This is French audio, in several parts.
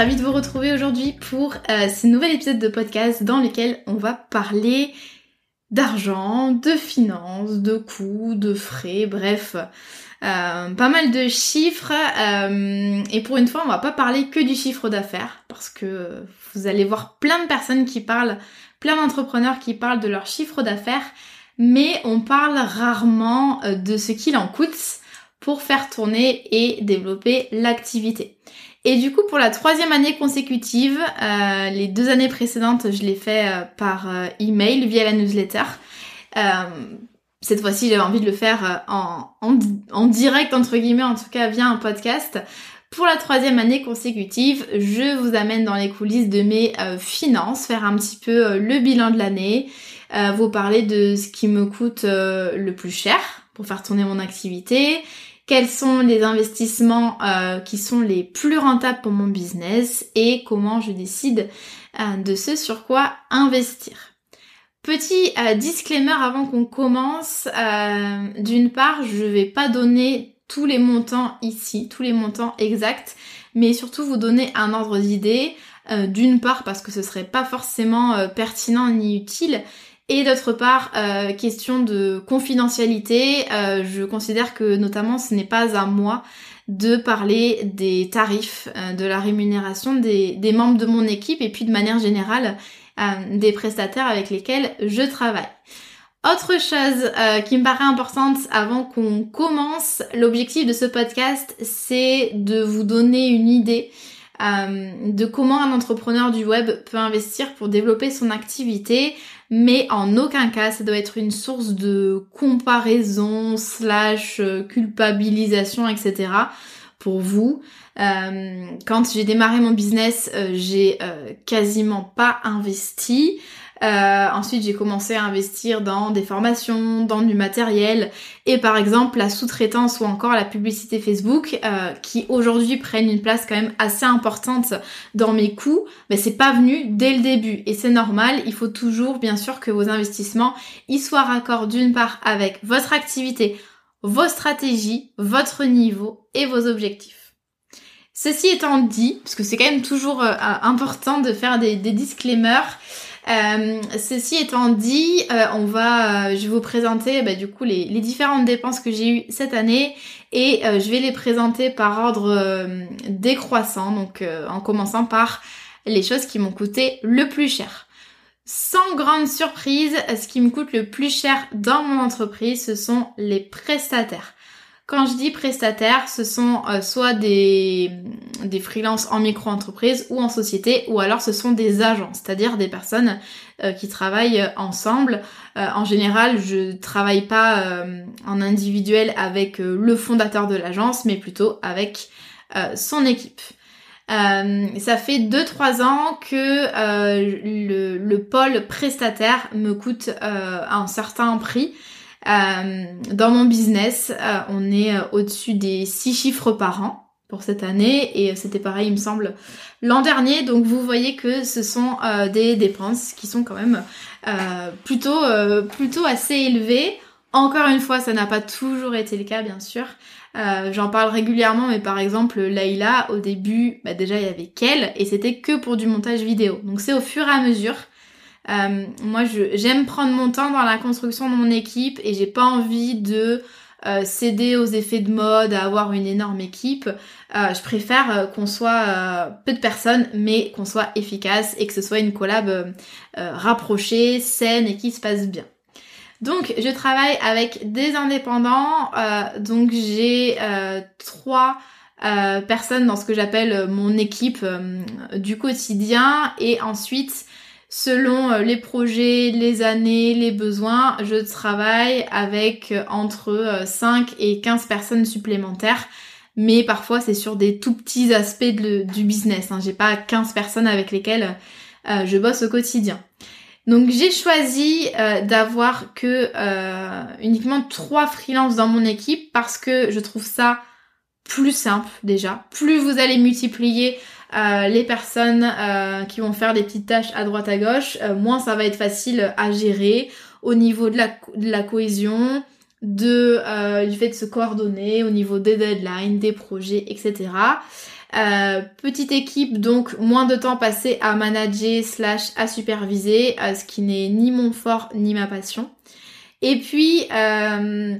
Hello et ravi de vous retrouver aujourd'hui pour euh, ce nouvel épisode de podcast dans lequel on va parler d'argent, de finances, de coûts, de frais, bref, euh, pas mal de chiffres. Euh, et pour une fois, on va pas parler que du chiffre d'affaires parce que vous allez voir plein de personnes qui parlent, plein d'entrepreneurs qui parlent de leur chiffre d'affaires, mais on parle rarement de ce qu'il en coûte pour faire tourner et développer l'activité. Et du coup, pour la troisième année consécutive, euh, les deux années précédentes, je l'ai fait euh, par euh, email via la newsletter. cette fois-ci, j'avais envie de le faire en, en, direct, entre guillemets, en tout cas via un podcast. Pour la troisième année consécutive, je vous amène dans les coulisses de mes finances, faire un petit peu le bilan de l'année, vous parler de ce qui me coûte le plus cher pour faire tourner mon activité, quels sont les investissements euh, qui sont les plus rentables pour mon business et comment je décide euh, de ce sur quoi investir. Petit euh, disclaimer avant qu'on commence, d'une part je vais pas donner tous les montants ici, tous les montants exacts, mais surtout vous donner un ordre d'idée, d'une part parce que ce serait pas forcément pertinent ni utile, et d'autre part, euh, question de confidentialité, euh, je considère que notamment ce n'est pas à moi de parler des tarifs, euh, de la rémunération des, membres de mon équipe et puis de manière générale des prestataires avec lesquels je travaille. Autre chose qui me paraît importante avant qu'on commence, l'objectif de ce podcast, c'est de vous donner une idée de comment un entrepreneur du web peut investir pour développer son activité, mais en aucun cas ça doit être une source de comparaison slash euh, culpabilisation etc pour vous. Euh, quand j'ai démarré mon business, euh, j'ai quasiment pas investi. Euh, ensuite, j'ai commencé à investir dans des formations, dans du matériel et par exemple la sous-traitance ou encore la publicité Facebook euh, qui aujourd'hui prennent une place quand même assez importante dans mes coûts. Mais c'est pas venu dès le début et c'est normal. Il faut toujours bien sûr que vos investissements y soient raccord d'une part avec votre activité, vos stratégies, votre niveau et vos objectifs. Ceci étant dit, parce que c'est quand même toujours euh, important de faire des, des disclaimers, euh, ceci étant dit, euh, on va, euh, je vais vous présenter bah, du coup les, différentes dépenses que j'ai eues cette année et je vais les présenter par ordre décroissant, donc en commençant par les choses qui m'ont coûté le plus cher. Sans grande surprise, ce qui me coûte le plus cher dans mon entreprise, ce sont les prestataires. Quand je dis prestataire, ce sont euh, soit des, des freelances en micro-entreprise ou en société, ou alors ce sont des agents, c'est-à-dire des personnes euh, qui travaillent ensemble. Euh, en général, je travaille pas en individuel avec le fondateur de l'agence, mais plutôt avec son équipe. ça fait 2-3 ans que le, le, pôle prestataire me coûte un certain prix. Euh, dans mon business, euh, on est euh, au-dessus des 6 chiffres par an pour cette année et c'était pareil il me semble l'an dernier. Donc vous voyez que ce sont des dépenses qui sont quand même plutôt plutôt assez élevées. Encore une fois ça n'a pas toujours été le cas bien sûr. J'en parle régulièrement mais par exemple Layla au début bah, déjà il y avait qu'elle et c'était que pour du montage vidéo. Donc c'est au fur et à mesure euh, moi, j'aime prendre mon temps dans la construction de mon équipe et j'ai pas envie de euh, céder aux effets de mode, à avoir une énorme équipe. Euh, je préfère qu'on soit peu de personnes, mais qu'on soit efficace et que ce soit une collab rapprochée, saine et qui se passe bien. Donc, je travaille avec des indépendants. donc, j'ai trois personnes dans ce que j'appelle mon équipe du quotidien et ensuite Selon les projets, les années, les besoins, je travaille avec entre 5 et 15 personnes supplémentaires. Mais parfois c'est sur des tout petits aspects du business. Hein. J'ai pas 15 personnes avec lesquelles je bosse au quotidien. Donc j'ai choisi euh, d'avoir que euh, uniquement trois freelances dans mon équipe parce que je trouve ça plus simple déjà. Plus vous allez multiplier euh, les personnes qui vont faire des petites tâches à droite à gauche, moins ça va être facile à gérer au niveau de la, de la cohésion, de, du fait de se coordonner, au niveau des deadlines, des projets, etc. Euh, petite équipe, donc moins de temps passé à manager slash à superviser, euh, ce qui n'est ni mon fort ni ma passion. Et puis, euh,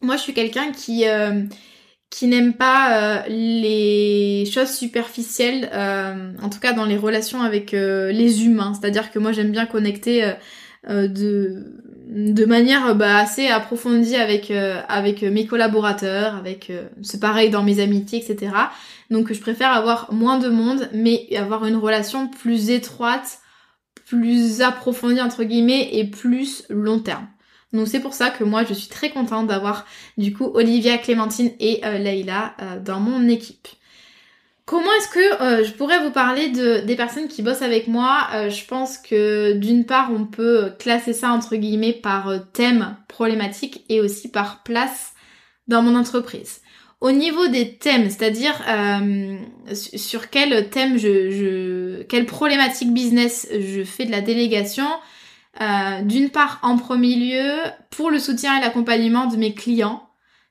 moi je suis quelqu'un qui qui n'aime pas les choses superficielles, en tout cas dans les relations avec les humains. C'est-à-dire que moi j'aime bien connecter de de manière bah, assez approfondie avec avec mes collaborateurs, avec c'est pareil dans mes amitiés, etc. Donc je préfère avoir moins de monde, mais avoir une relation plus étroite, plus approfondie entre guillemets et plus long terme. Donc c'est pour ça que moi je suis très contente d'avoir du coup Olivia, Clémentine et euh, Leïla euh, dans mon équipe. Comment est-ce que euh, je pourrais vous parler de, des personnes qui bossent avec moi? Je pense que d'une part on peut classer ça entre guillemets par thème problématique et aussi par place dans mon entreprise. Au niveau des thèmes, c'est-à-dire euh, sur quel thème je, je, quelle problématique business je fais de la délégation, euh, d'une part en premier lieu pour le soutien et l'accompagnement de mes clients.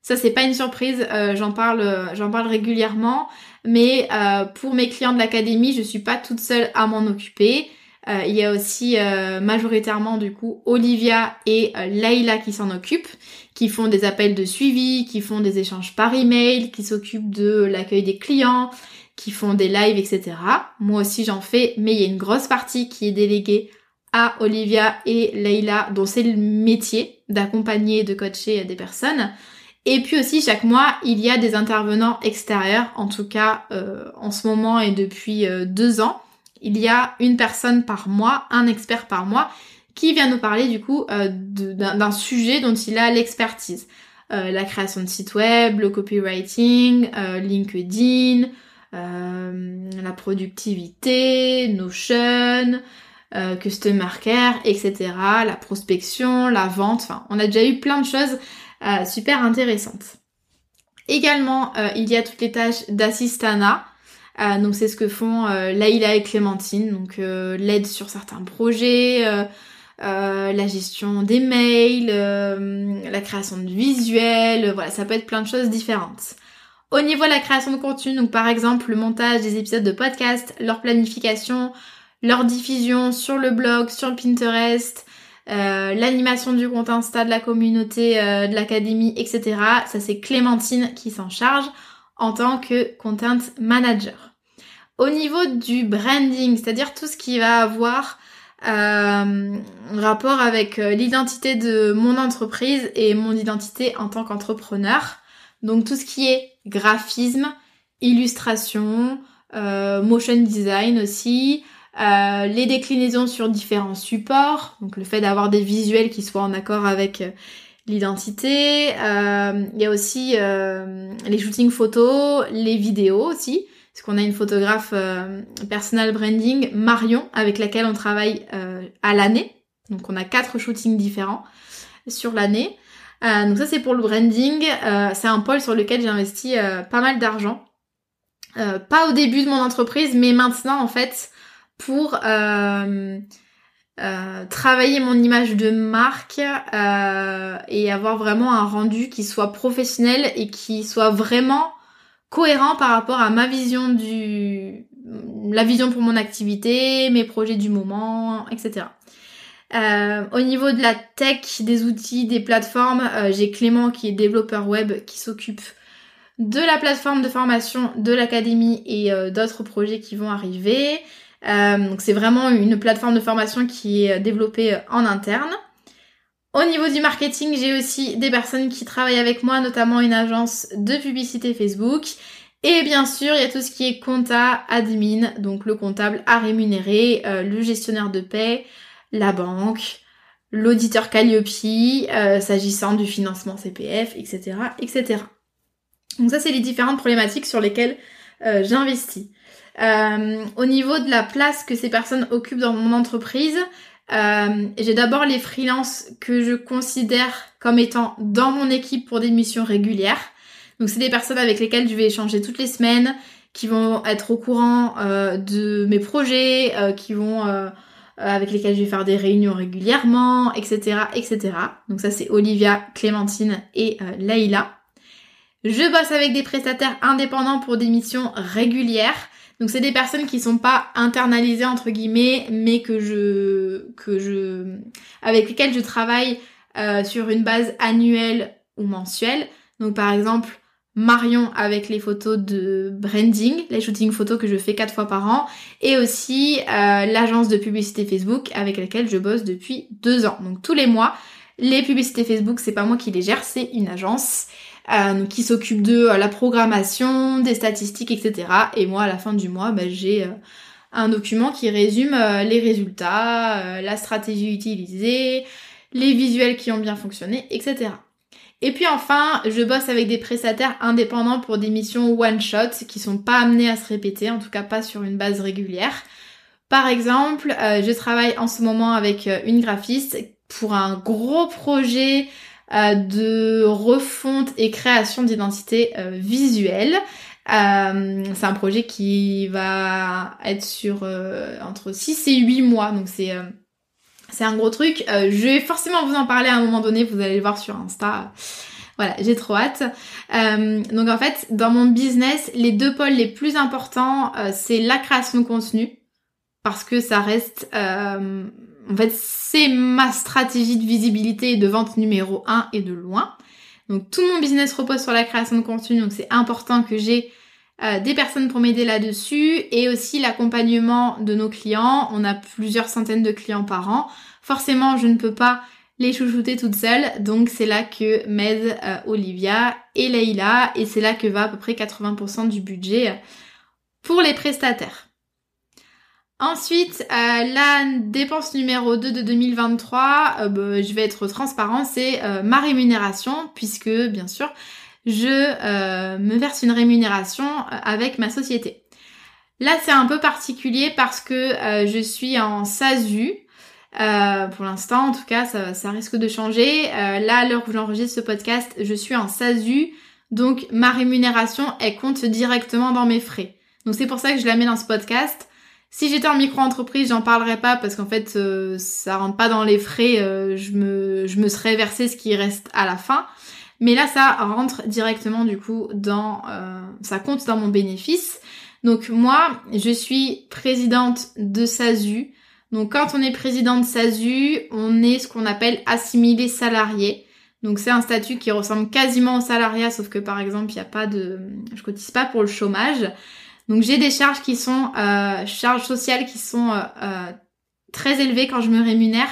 Ça c'est pas une surprise, euh, j'en parle, j'en parle régulièrement, mais pour mes clients de l'académie, je suis pas toute seule à m'en occuper. Euh, il y a aussi euh, majoritairement du coup Olivia et euh, Layla qui s'en occupent, qui font des appels de suivi, qui font des échanges par email, qui s'occupent de l'accueil des clients, qui font des lives, etc. Moi aussi j'en fais, mais il y a une grosse partie qui est déléguée à Olivia et Layla, dont c'est le métier d'accompagner et de coacher des personnes. Et puis aussi chaque mois, il y a des intervenants extérieurs, en tout cas en ce moment et depuis deux ans, il y a une personne par mois, un expert par mois, qui vient nous parler du coup euh, d'un sujet dont il a l'expertise. Euh, la création de sites web, le copywriting, euh, LinkedIn, la productivité, Notion, Customer Care, etc. La prospection, la vente, enfin on a déjà eu plein de choses super intéressantes. Également, il y a toutes les tâches d'assistana, euh, donc c'est ce que font euh, Laïla et Clémentine, donc euh, l'aide sur certains projets, la gestion des mails, la création de visuels, voilà, ça peut être plein de choses différentes. Au niveau de la création de contenu, donc par exemple le montage des épisodes de podcast, leur planification, leur diffusion sur le blog, sur Pinterest, l'animation du compte Insta de la communauté de l'académie, etc. Ça c'est Clémentine qui s'en charge en tant que content manager. Au niveau du branding, c'est-à-dire tout ce qui va avoir euh, rapport avec euh, l'identité de mon entreprise et mon identité en tant qu'entrepreneur. Donc tout ce qui est graphisme, illustration, euh, motion design aussi, les déclinaisons sur différents supports, donc le fait d'avoir des visuels qui soient en accord avec l'identité. Il y a aussi les shootings photos, les vidéos aussi parce qu'on a une photographe euh, personal branding, Marion, avec laquelle on travaille euh, à l'année. Donc on a quatre shootings différents sur l'année. Euh, donc ça c'est pour le branding. c'est un pôle sur lequel j'ai investi pas mal d'argent. pas au début de mon entreprise, mais maintenant en fait pour travailler mon image de marque et avoir vraiment un rendu qui soit professionnel et qui soit vraiment cohérent par rapport à ma vision du la vision pour mon activité, mes projets du moment, etc. Euh, au niveau de la tech, des outils, des plateformes, euh, j'ai Clément qui est développeur web qui s'occupe de la plateforme de formation de l'académie et euh, d'autres projets qui vont arriver. Donc c'est vraiment une plateforme de formation qui est développée en interne. Au niveau du marketing, j'ai aussi des personnes qui travaillent avec moi, notamment une agence de publicité Facebook Et bien sûr, il y a tout ce qui est compta, admin, donc le comptable à rémunérer, euh, le gestionnaire de paie, la banque, l'auditeur Calliope, euh, s'agissant du financement CPF, etc., etc. Donc ça, c'est les différentes problématiques sur lesquelles euh, j'investis. au niveau de la place que ces personnes occupent dans mon entreprise, j'ai d'abord les freelances que je considère comme étant dans mon équipe pour des missions régulières. Donc c'est des personnes avec lesquelles je vais échanger toutes les semaines, qui vont être au courant euh, de mes projets, euh, qui vont euh, avec lesquelles je vais faire des réunions régulièrement, etc., etc. Donc ça c'est Olivia, Clémentine et Leïla. Je bosse avec des prestataires indépendants pour des missions régulières. Donc c'est des personnes qui sont pas internalisées entre guillemets, mais que je que je avec lesquelles je travaille sur une base annuelle ou mensuelle. Donc par exemple, Marion avec les photos de branding, les shootings photos que je fais quatre fois par an, et aussi euh, l'agence de publicité Facebook avec laquelle je bosse depuis deux ans. Donc tous les mois, les publicités Facebook, c'est pas moi qui les gère, c'est une agence euh, qui s'occupe de euh, la programmation, des statistiques, etc. Et moi, à la fin du mois, bah, j'ai un document qui résume les résultats, la stratégie utilisée, les visuels qui ont bien fonctionné, etc. Et puis enfin, je bosse avec des prestataires indépendants pour des missions one-shot qui sont pas amenées à se répéter, en tout cas pas sur une base régulière. Par exemple, euh, je travaille en ce moment avec euh, une graphiste pour un gros projet euh, de refonte et création d'identité visuelle. c'est un projet qui va être sur entre 6 et 8 mois, donc c'est c'est un gros truc. Euh, je vais forcément vous en parler à un moment donné, vous allez le voir sur Insta. Voilà, j'ai trop hâte. Euh, donc en fait, dans mon business, les deux pôles les plus importants, euh, c'est la création de contenu, parce que ça reste... en fait, c'est ma stratégie de visibilité et de vente numéro 1 et de loin. Donc tout mon business repose sur la création de contenu, donc c'est important que j'ai des personnes pour m'aider là-dessus et aussi l'accompagnement de nos clients. On a plusieurs centaines de clients par an. Forcément, je ne peux pas les chouchouter toute seule, donc c'est là que m'aide euh, Olivia et Leïla, et c'est là que va à peu près 80% du budget pour les prestataires. Ensuite, euh, la dépense numéro 2 de 2023, euh, bah, je vais être transparent, c'est ma rémunération, puisque bien sûr, je me verse une rémunération avec ma société. Là, c'est un peu particulier parce que je suis en SASU, euh, pour l'instant, en tout cas, ça, risque de changer. Euh, là, à l'heure où j'enregistre ce podcast, je suis en SASU, donc ma rémunération, elle compte directement dans mes frais. Donc c'est pour ça que je la mets dans ce podcast. Si j'étais en micro-entreprise, j'en parlerais pas parce qu'en fait, euh, ça rentre pas dans les frais. je me, je me serais versé ce qui reste à la fin. Mais là, ça rentre directement du coup dans, ça compte dans mon bénéfice. Donc moi, je suis présidente de SASU. Donc quand on est président de SASU, on est ce qu'on appelle assimilé salarié. Donc c'est un statut qui ressemble quasiment au salariat, sauf que par exemple, il n'y a pas de... Je cotise pas pour le chômage. Donc j'ai des charges qui sont... Euh, charges sociales qui sont euh, euh, très élevées quand je me rémunère.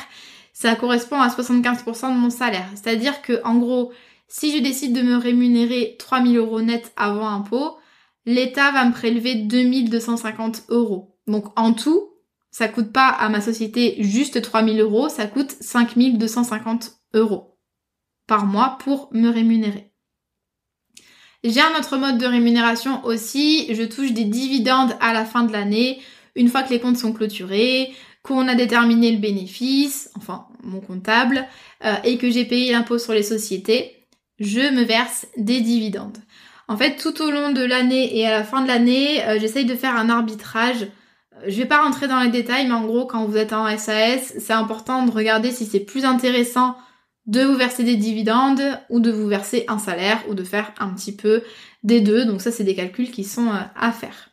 Ça correspond à 75% de mon salaire. C'est-à-dire que en gros, si je décide de me rémunérer 3000 euros net avant impôt, l'État va me prélever 2250 euros. Donc en tout, ça coûte pas à ma société juste 3000 euros, ça coûte 5250 euros par mois pour me rémunérer. J'ai un autre mode de rémunération aussi, je touche des dividendes à la fin de l'année, une fois que les comptes sont clôturés, qu'on a déterminé le bénéfice, enfin mon comptable, euh, et que j'ai payé l'impôt sur les sociétés, je me verse des dividendes. En fait, tout au long de l'année et à la fin de l'année, euh, j'essaye de faire un arbitrage. Je vais pas rentrer dans les détails, mais en gros, quand vous êtes en SAS, c'est important de regarder si c'est plus intéressant de vous verser des dividendes ou de vous verser un salaire ou de faire un petit peu des deux. Donc ça, c'est des calculs qui sont euh, à faire.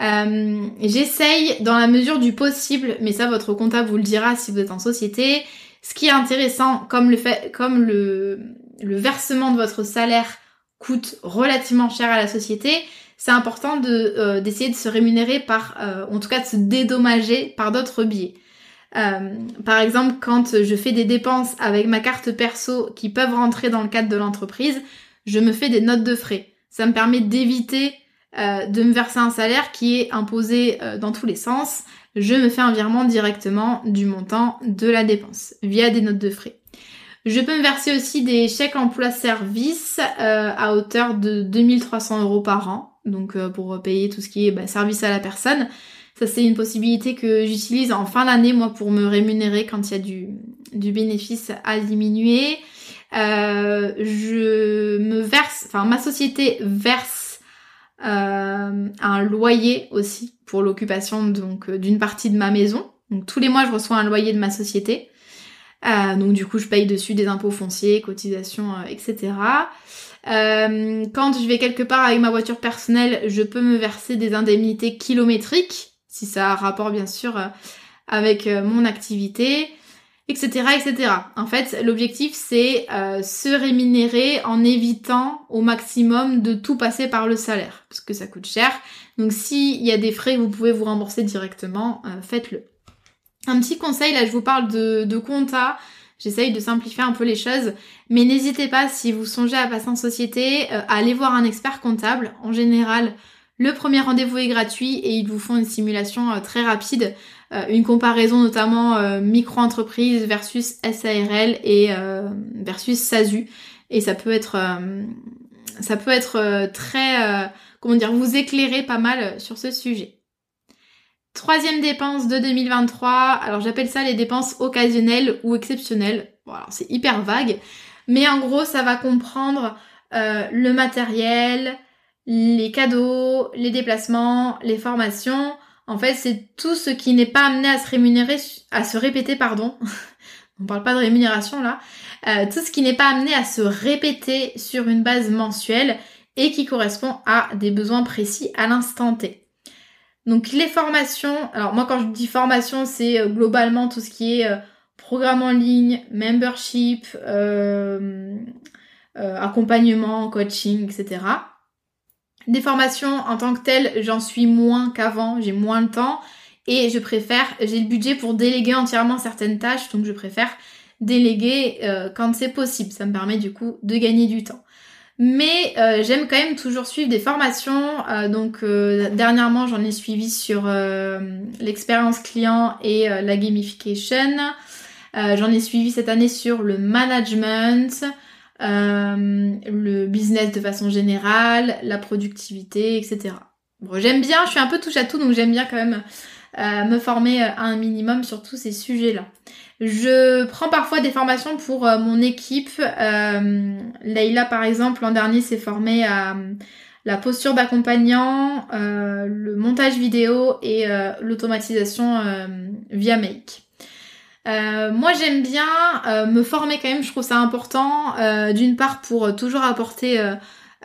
Euh, J'essaye dans la mesure du possible, mais ça votre comptable vous le dira si vous êtes en société. Ce qui est intéressant, comme le fait, comme le, versement de votre salaire coûte relativement cher à la société, c'est important de euh, d'essayer de se rémunérer par, euh, en tout cas de se dédommager par d'autres biais. Euh, par exemple, quand je fais des dépenses avec ma carte perso qui peuvent rentrer dans le cadre de l'entreprise, je me fais des notes de frais. Ça me permet d'éviter de me verser un salaire qui est imposé dans tous les sens, je me fais un virement directement du montant de la dépense via des notes de frais. Je peux me verser aussi des chèques emploi-service euh, à hauteur de 2300 euros par an, donc euh, pour payer tout ce qui est bah, service à la personne. Ça c'est une possibilité que j'utilise en fin d'année moi pour me rémunérer quand il y a du, bénéfice à diminuer. Euh, je me verse, enfin ma société verse un loyer aussi pour l'occupation donc d'une partie de ma maison. Donc tous les mois je reçois un loyer de ma société. Euh, donc du coup, je paye dessus des impôts fonciers, cotisations, euh, etc. Euh, quand je vais quelque part avec ma voiture personnelle, je peux me verser des indemnités kilométriques, si ça a rapport bien sûr avec mon activité, etc., etc. En fait, l'objectif c'est se rémunérer en évitant au maximum de tout passer par le salaire, parce que ça coûte cher. Donc s'il y a des frais vous pouvez vous rembourser directement, faites-le. Un petit conseil, là je vous parle de, de compta, j'essaye de simplifier un peu les choses, mais n'hésitez pas si vous songez à passer en société, euh, à aller voir un expert comptable. En général, le premier rendez-vous est gratuit et ils vous font une simulation euh, très rapide, euh, une comparaison notamment micro-entreprise versus SARL et versus SASU. Et ça peut être ça peut être très comment dire vous éclairer pas mal sur ce sujet. Troisième dépense de 2023, alors j'appelle ça les dépenses occasionnelles ou exceptionnelles. Bon, alors c'est hyper vague, mais en gros ça va comprendre euh, le matériel, les cadeaux, les déplacements, les formations. En fait, c'est tout ce qui n'est pas amené à se rémunérer, à se répéter, pardon. On parle pas de rémunération là. Euh, tout ce qui n'est pas amené à se répéter sur une base mensuelle et qui correspond à des besoins précis à l'instant T. Donc les formations, alors moi quand je dis formation, c'est euh, globalement tout ce qui est euh, programme en ligne, membership, accompagnement, coaching, etc. Des formations en tant que telles, j'en suis moins qu'avant, j'ai moins de temps et je préfère, j'ai le budget pour déléguer entièrement certaines tâches, donc je préfère déléguer quand c'est possible. Ça me permet du coup de gagner du temps. Mais euh, j'aime quand même toujours suivre des formations. Euh, donc euh, dernièrement, j'en ai suivi sur l'expérience client et la gamification. j'en ai suivi cette année sur le management, le business de façon générale, la productivité, etc. Bon, j'aime bien, je suis un peu touche à tout, donc j'aime bien quand même me former à un minimum sur tous ces sujets-là. Je prends parfois des formations pour euh, mon équipe. Euh, Leïla, par exemple, l'an dernier s'est formée à euh, la posture d'accompagnant, euh, le montage vidéo et l'automatisation via Make. Moi j'aime bien me former quand même, je trouve ça important, d'une part pour toujours apporter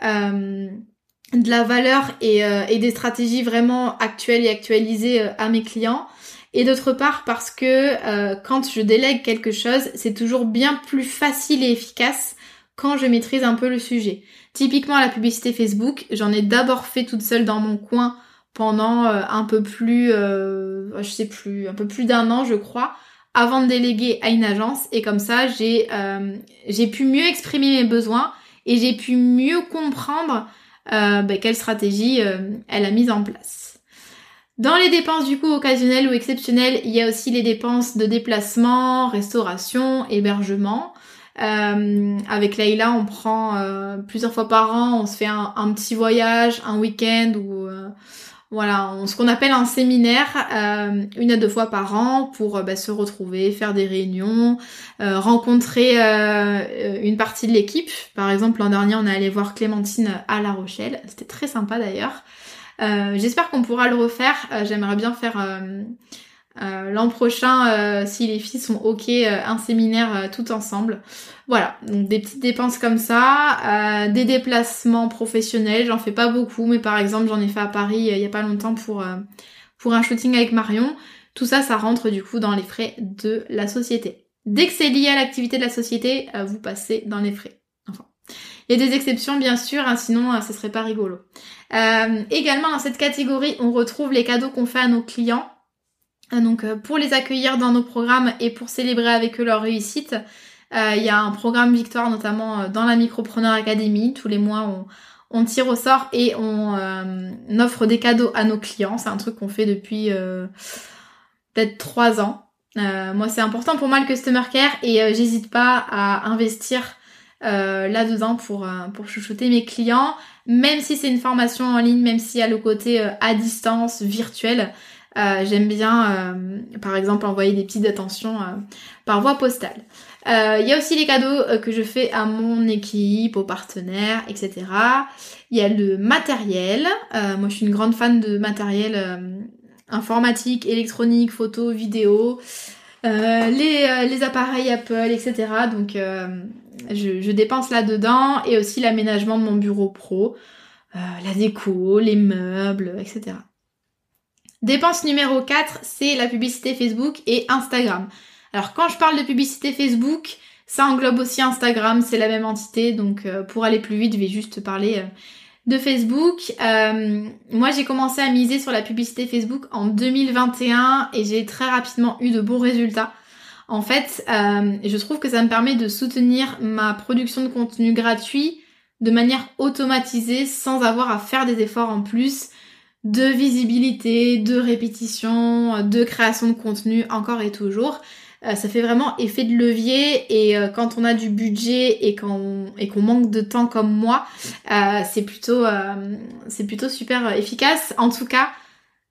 de la valeur et, et, des stratégies vraiment actuelles et actualisées à mes clients, et d'autre part parce que euh, quand je délègue quelque chose, c'est toujours bien plus facile et efficace quand je maîtrise un peu le sujet. Typiquement la publicité Facebook, j'en ai d'abord fait toute seule dans mon coin pendant euh, un peu plus, euh, je sais plus, un peu plus d'un an je crois, avant de déléguer à une agence et comme ça j'ai j'ai pu mieux exprimer mes besoins et j'ai pu mieux comprendre ben, quelle stratégie elle a mise en place. Dans les dépenses du coup occasionnelles ou exceptionnelles, il y a aussi les dépenses de déplacement, restauration, hébergement. Euh, avec Leïla, on prend euh, plusieurs fois par an, on se fait un, petit voyage, un week-end ou euh, voilà, ce qu'on appelle un séminaire, euh, une à deux fois par an pour bah, se retrouver, faire des réunions, rencontrer une partie de l'équipe. Par exemple, l'an dernier, on est allé voir Clémentine à La Rochelle. C'était très sympa d'ailleurs. Euh, j'espère qu'on pourra le refaire. Euh, j'aimerais bien faire euh, l'an prochain, si les filles sont ok, un séminaire tout ensemble. Voilà, donc des petites dépenses comme ça, des déplacements professionnels, j'en fais pas beaucoup, mais par exemple j'en ai fait à Paris il y a pas longtemps pour, pour un shooting avec Marion. Tout ça, ça rentre du coup dans les frais de la société. Dès que c'est lié à l'activité de la société, vous passez dans les frais. Enfin, il y a des exceptions bien sûr, hein, sinon ce serait pas rigolo. Euh, également dans cette catégorie, on retrouve les cadeaux qu'on fait à nos clients. Euh, donc euh, pour les accueillir dans nos programmes et pour célébrer avec eux leur réussite, il y a un programme victoire notamment dans la Micropreneur Academy. Tous les mois, on tire au sort et on, offre des cadeaux à nos clients. C'est un truc qu'on fait depuis peut-être trois ans. moi, c'est important pour moi le customer care et j'hésite pas à investir là-dedans pour, pour chouchouter mes clients, même si c'est une formation en ligne, même y a le côté à distance, virtuel. Euh, j'aime bien, euh, par exemple, envoyer des petites attentions euh, par voie postale. Il y a aussi les cadeaux que je fais à mon équipe, aux partenaires, etc. Il y a le matériel. moi, je suis une grande fan de matériel informatique, électronique, photo, vidéo. les, les, appareils Apple, etc. Donc je, je, dépense là-dedans et aussi l'aménagement de mon bureau pro, la déco, les meubles, etc. Dépense numéro 4, c'est la publicité Facebook et Instagram. Alors quand je parle de publicité Facebook, ça englobe aussi Instagram, c'est la même entité, donc euh, pour aller plus vite, je vais juste parler euh, de Facebook. Euh, moi j'ai commencé à miser sur la publicité Facebook en 2021 et j'ai très rapidement eu de bons résultats. En fait, je trouve que ça me permet de soutenir ma production de contenu gratuit de manière automatisée sans avoir à faire des efforts en plus de visibilité, de répétition, de création de contenu encore et toujours. Euh, ça fait vraiment effet de levier et euh, quand on a du budget et qu'on manque de temps comme moi, euh, c'est plutôt c'est plutôt super efficace. En tout cas,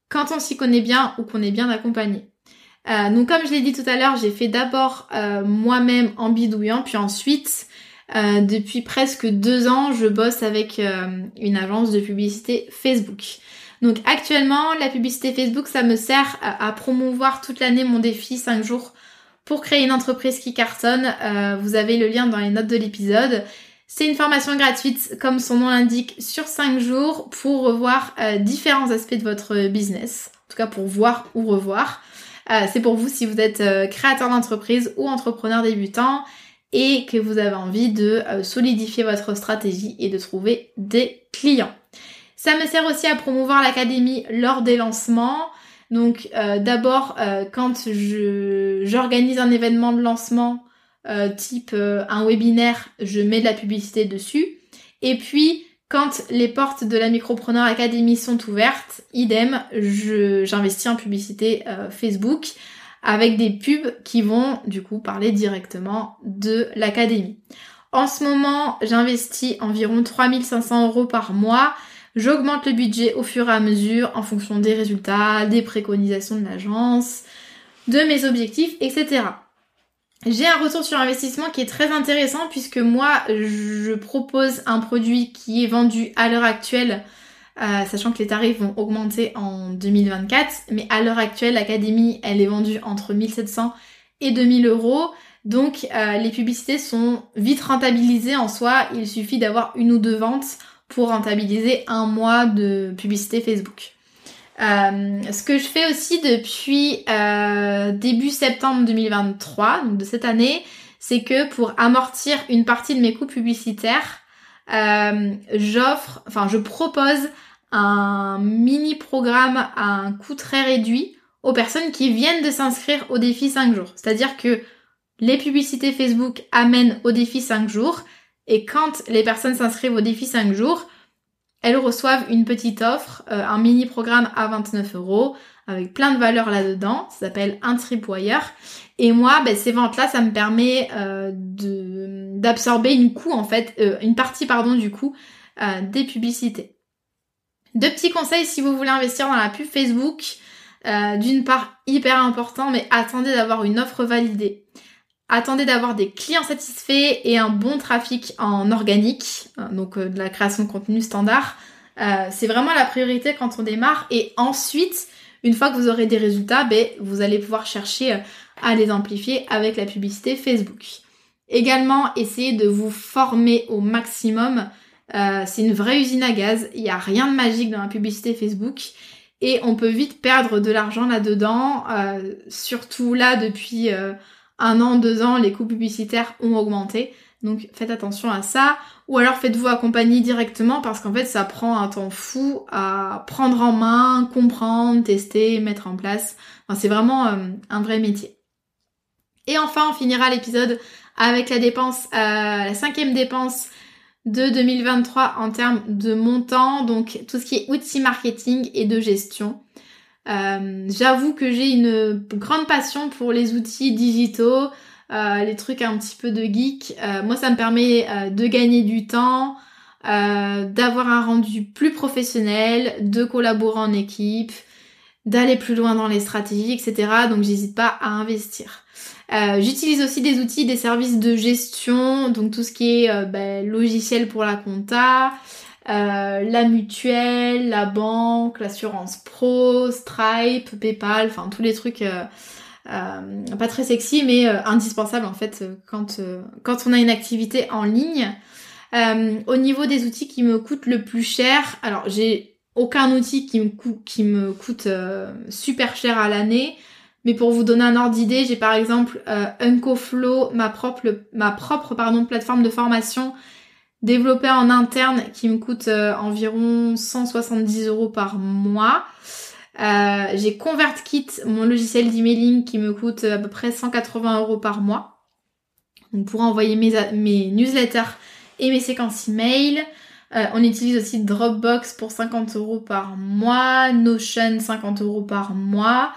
quand on s'y connaît bien ou qu'on est bien accompagné. donc comme je l'ai dit tout à l'heure, j'ai fait d'abord moi-même en bidouillant, puis ensuite depuis presque deux ans, je bosse avec une agence de publicité Facebook. Donc actuellement, la publicité Facebook, ça me sert à, promouvoir toute l'année mon défi 5 jours pour créer une entreprise qui cartonne. Euh, vous avez le lien dans les notes de l'épisode. C'est une formation gratuite, comme son nom l'indique, sur 5 jours pour revoir euh, différents aspects de votre business. En tout cas, pour voir ou revoir. Euh, c'est pour vous si vous êtes créateur d'entreprise ou entrepreneur débutant et que vous avez envie de solidifier votre stratégie et de trouver des clients. Ça me sert aussi à promouvoir l'académie lors des lancements. Donc euh, d'abord, euh, quand j'organise un événement de lancement euh, type un webinaire, je mets de la publicité dessus. Et puis quand les portes de la Micropreneur Academy sont ouvertes, idem, j'investis en publicité Facebook avec des pubs qui vont du coup parler directement de l'académie. En ce moment, j'investis environ 3500 euros par mois J'augmente le budget au fur et à mesure en fonction des résultats, des préconisations de l'agence, de mes objectifs, etc. J'ai un retour sur investissement qui est très intéressant puisque moi je propose un produit qui est vendu à l'heure actuelle, euh, sachant que les tarifs vont augmenter en 2024, mais à l'heure actuelle l'académie elle est vendue entre 1700 et 2000 euros. Donc euh, les publicités sont vite rentabilisées en soi, il suffit d'avoir une ou deux ventes pour rentabiliser un mois de publicité Facebook. Euh, ce que je fais aussi depuis euh, début septembre 2023, donc de cette année, c'est que pour amortir une partie de mes coûts publicitaires, euh, j'offre, enfin je propose un mini programme à un coût très réduit aux personnes qui viennent de s'inscrire au défi 5 jours. C'est-à-dire que les publicités Facebook amènent au défi 5 jours et quand les personnes s'inscrivent au défi 5 jours, elles reçoivent une petite offre, euh, un mini programme à 29 euros avec plein de valeurs là-dedans. Ça s'appelle un tripwire. Et moi, ben, ces ventes-là, ça me permet euh, d'absorber une coût en fait, euh, une partie pardon du coût des publicités. Deux petits conseils si vous voulez investir dans la pub Facebook. D'une part, hyper important, mais attendez d'avoir une offre validée. Attendez d'avoir des clients satisfaits et un bon trafic en organique, hein, donc euh, de la création de contenu standard. Euh, c'est vraiment la priorité quand on démarre. Et ensuite, une fois que vous aurez des résultats, ben, vous allez pouvoir chercher euh, à les amplifier avec la publicité Facebook. Également, essayez de vous former au maximum. c'est une vraie usine à gaz. Il n'y a rien de magique dans la publicité Facebook. Et on peut vite perdre de l'argent là-dedans. surtout là, depuis un an, deux ans, les coûts publicitaires ont augmenté. Donc faites attention à ça. Ou alors faites-vous accompagner directement parce qu'en fait ça prend un temps fou à prendre en main, comprendre, tester, mettre en place. Enfin, c'est vraiment euh, un vrai métier. Et enfin on finira l'épisode avec la dépense, euh, la cinquième dépense de 2023 en termes de montant, donc tout ce qui est outils marketing et de gestion. Euh, j'avoue que j'ai une grande passion pour les outils digitaux, euh, les trucs un petit peu de geek. Euh, moi, ça me permet de gagner du temps, d'avoir un rendu plus professionnel, de collaborer en équipe, d'aller plus loin dans les stratégies, etc. Donc, j'hésite pas à investir. J'utilise aussi des outils, des services de gestion, donc tout ce qui est ben, logiciel pour la compta, euh, la mutuelle, la banque, l'assurance pro, Stripe, PayPal, enfin tous les trucs euh, euh, pas très sexy mais indispensables en fait quand, quand on a une activité en ligne. au niveau des outils qui me coûtent le plus cher, alors j'ai aucun outil qui me, coûte, qui me coûte super cher à l'année. Mais pour vous donner un ordre d'idée, j'ai par exemple UncoFlow, ma propre, ma propre pardon, plateforme de formation développé en interne qui me coûte euh, environ 170 euros par mois. Euh, j'ai ConvertKit, mon logiciel d'emailing qui me coûte à peu près 180 euros par mois. Donc pour envoyer mes, mes newsletters et mes séquences email. Euh, on utilise aussi Dropbox pour 50 euros par mois, Notion 50 euros par mois,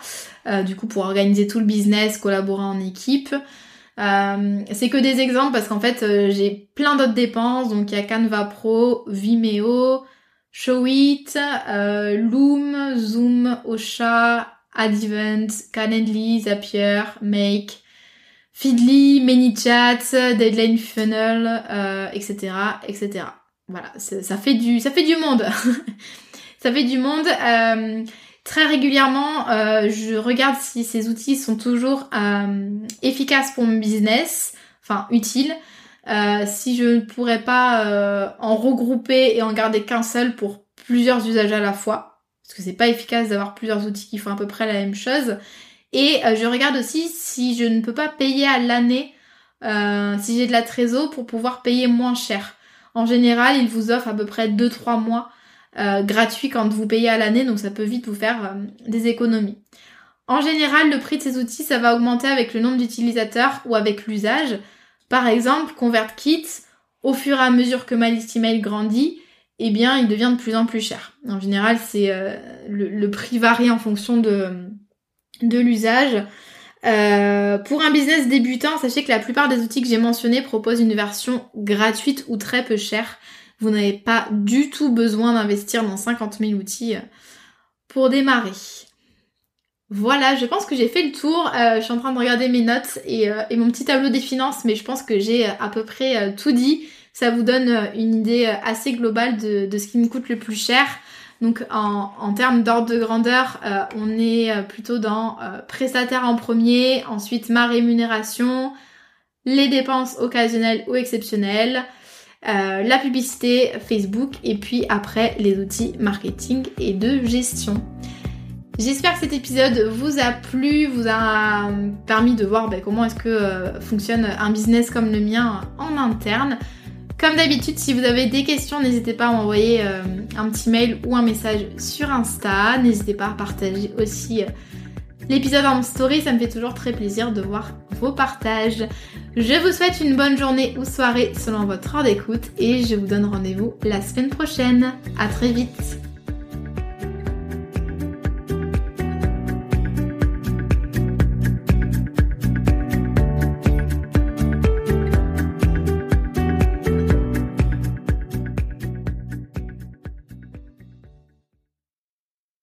du coup pour organiser tout le business, collaborer en équipe. Euh, c'est que des exemples parce qu'en fait euh, j'ai plein d'autres dépenses. Donc il y a Canva Pro, Vimeo, Showit, euh, Loom, Zoom, Ocha, Advent, Calendly, Zapier, Make, Feedly, ManyChat, Deadline Funnel, etc., etc. Voilà, ça fait du, ça fait du monde. ça fait du monde. Très régulièrement, euh, je regarde si ces outils sont toujours euh, efficaces pour mon business, enfin utiles. Euh, si je ne pourrais pas en regrouper et en garder qu'un seul pour plusieurs usages à la fois, parce que c'est pas efficace d'avoir plusieurs outils qui font à peu près la même chose. Et je regarde aussi si je ne peux pas payer à l'année, si j'ai de la trésor pour pouvoir payer moins cher. En général, ils vous offrent à peu près 2-3 mois euh, gratuit quand vous payez à l'année, donc ça peut vite vous faire euh, des économies. En général, le prix de ces outils, ça va augmenter avec le nombre d'utilisateurs ou avec l'usage. Par exemple, ConvertKit, au fur et à mesure que ma liste email grandit, eh bien, il devient de plus en plus cher. En général, c'est euh, le, prix varie en fonction de, de l'usage. pour un business débutant, sachez que la plupart des outils que j'ai mentionnés proposent une version gratuite ou très peu chère. Vous n'avez pas du tout besoin d'investir dans 50 000 outils euh, pour démarrer. Voilà, je pense que j'ai fait le tour. Euh, je suis en train de regarder mes notes euh, et, mon petit tableau des finances, mais je pense que j'ai à peu près tout dit. Ça vous donne une idée assez globale de, ce qui me coûte le plus cher. Donc en, en termes d'ordre de grandeur, on est plutôt dans prestataire en premier, ensuite ma rémunération, les dépenses occasionnelles ou exceptionnelles, euh, la publicité Facebook et puis après les outils marketing et de gestion. J'espère que cet épisode vous a plu, vous a permis de voir ben, comment est-ce que euh, fonctionne un business comme le mien en interne. Comme d'habitude, si vous avez des questions, n'hésitez pas à m'envoyer euh, un petit mail ou un message sur Insta. N'hésitez pas à partager aussi l'épisode en story, ça me fait toujours très plaisir de voir vos partages. Je vous souhaite une bonne journée ou soirée selon votre heure d'écoute et je vous donne rendez-vous la semaine prochaine. À très vite